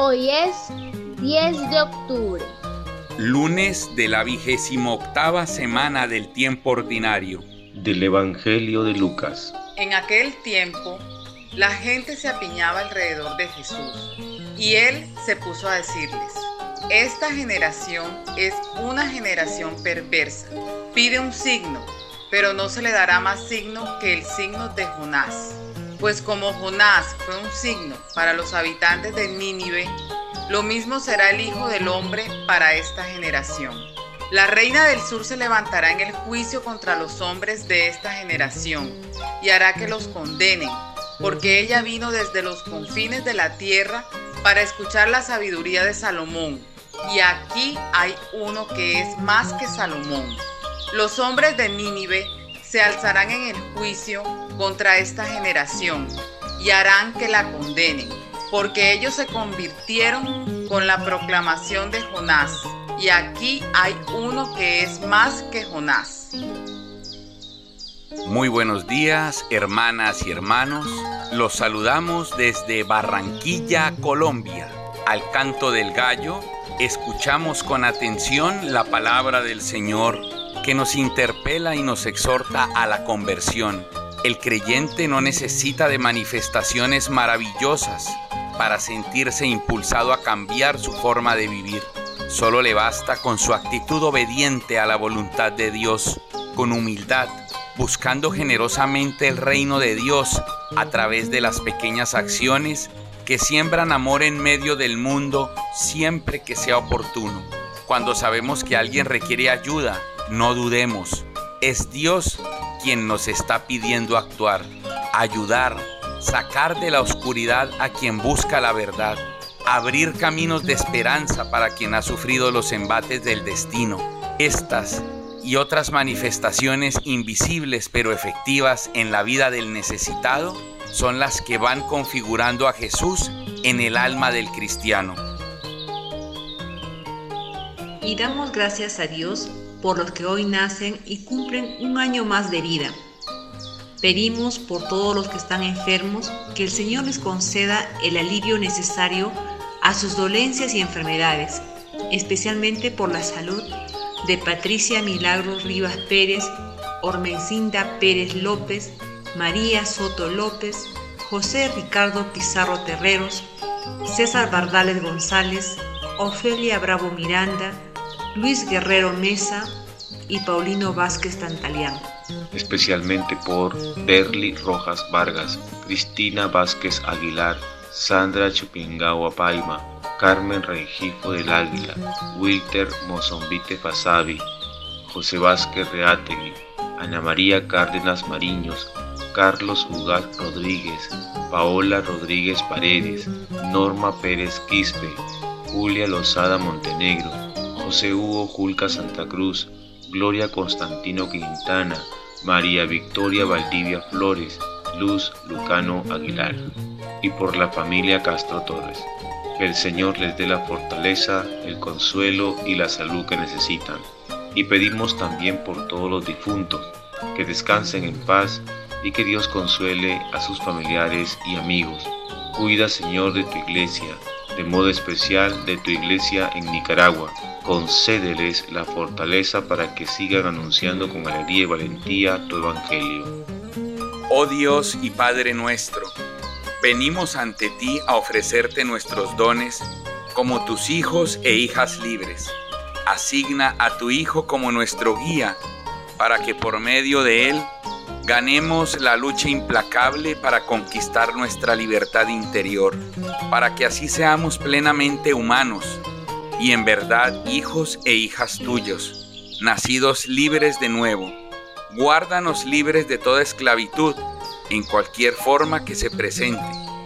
Hoy es 10 de octubre. Lunes de la vigésima octava semana del tiempo ordinario. Del Evangelio de Lucas. En aquel tiempo, la gente se apiñaba alrededor de Jesús y él se puso a decirles, esta generación es una generación perversa. Pide un signo, pero no se le dará más signo que el signo de Jonás. Pues como Jonás fue un signo para los habitantes de Nínive, lo mismo será el Hijo del Hombre para esta generación. La reina del sur se levantará en el juicio contra los hombres de esta generación y hará que los condenen, porque ella vino desde los confines de la tierra para escuchar la sabiduría de Salomón. Y aquí hay uno que es más que Salomón. Los hombres de Nínive se alzarán en el juicio contra esta generación y harán que la condenen, porque ellos se convirtieron con la proclamación de Jonás. Y aquí hay uno que es más que Jonás. Muy buenos días, hermanas y hermanos. Los saludamos desde Barranquilla, Colombia. Al canto del gallo, escuchamos con atención la palabra del Señor que nos interpela y nos exhorta a la conversión. El creyente no necesita de manifestaciones maravillosas para sentirse impulsado a cambiar su forma de vivir. Solo le basta con su actitud obediente a la voluntad de Dios, con humildad, buscando generosamente el reino de Dios a través de las pequeñas acciones que siembran amor en medio del mundo siempre que sea oportuno. Cuando sabemos que alguien requiere ayuda, no dudemos. Es Dios quien nos está pidiendo actuar, ayudar, sacar de la oscuridad a quien busca la verdad, abrir caminos de esperanza para quien ha sufrido los embates del destino. Estas y otras manifestaciones invisibles pero efectivas en la vida del necesitado son las que van configurando a Jesús en el alma del cristiano. Y damos gracias a Dios por los que hoy nacen y cumplen un año más de vida. Pedimos por todos los que están enfermos que el Señor les conceda el alivio necesario a sus dolencias y enfermedades, especialmente por la salud de Patricia Milagros Rivas Pérez, Ormencinda Pérez López, María Soto López, José Ricardo Pizarro Terreros, César Bardales González, Ofelia Bravo Miranda, Luis Guerrero Mesa y Paulino Vázquez Tantalián. Especialmente por Berly Rojas Vargas, Cristina Vázquez Aguilar, Sandra Chupingawa Paima, Carmen Rengifo del Águila, Wilter Mozombite Fasabi, José Vázquez Reategui, Ana María Cárdenas Mariños, Carlos Ugaz Rodríguez, Paola Rodríguez Paredes, Norma Pérez Quispe, Julia Lozada Montenegro, José Hugo Julca Santa Cruz, Gloria Constantino Quintana, María Victoria Valdivia Flores, Luz Lucano Aguilar, y por la familia Castro Torres. El Señor les dé la fortaleza, el consuelo y la salud que necesitan. Y pedimos también por todos los difuntos, que descansen en paz y que Dios consuele a sus familiares y amigos. Cuida, Señor, de tu iglesia, de modo especial de tu iglesia en Nicaragua concédeles la fortaleza para que sigan anunciando con alegría y valentía tu evangelio. Oh Dios y Padre nuestro, venimos ante ti a ofrecerte nuestros dones como tus hijos e hijas libres. Asigna a tu Hijo como nuestro guía, para que por medio de él ganemos la lucha implacable para conquistar nuestra libertad interior, para que así seamos plenamente humanos y en verdad hijos e hijas tuyos, nacidos libres de nuevo. Guárdanos libres de toda esclavitud, en cualquier forma que se presente,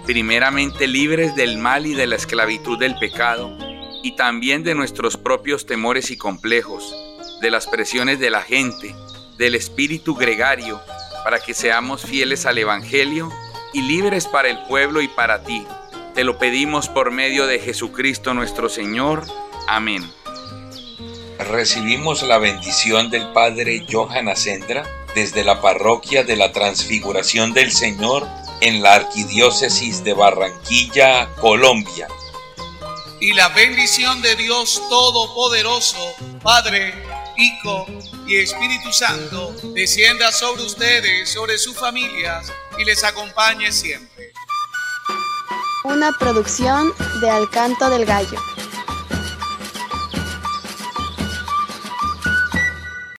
primeramente libres del mal y de la esclavitud del pecado, y también de nuestros propios temores y complejos, de las presiones de la gente, del espíritu gregario, para que seamos fieles al Evangelio y libres para el pueblo y para ti te lo pedimos por medio de Jesucristo nuestro Señor. Amén. Recibimos la bendición del Padre Johan Ascendra desde la parroquia de la Transfiguración del Señor en la Arquidiócesis de Barranquilla, Colombia. y la bendición de Dios Todopoderoso, Padre, Hijo y Espíritu Santo, descienda sobre ustedes, sobre sus familias y les acompañe siempre. Una producción de Alcanto del Gallo.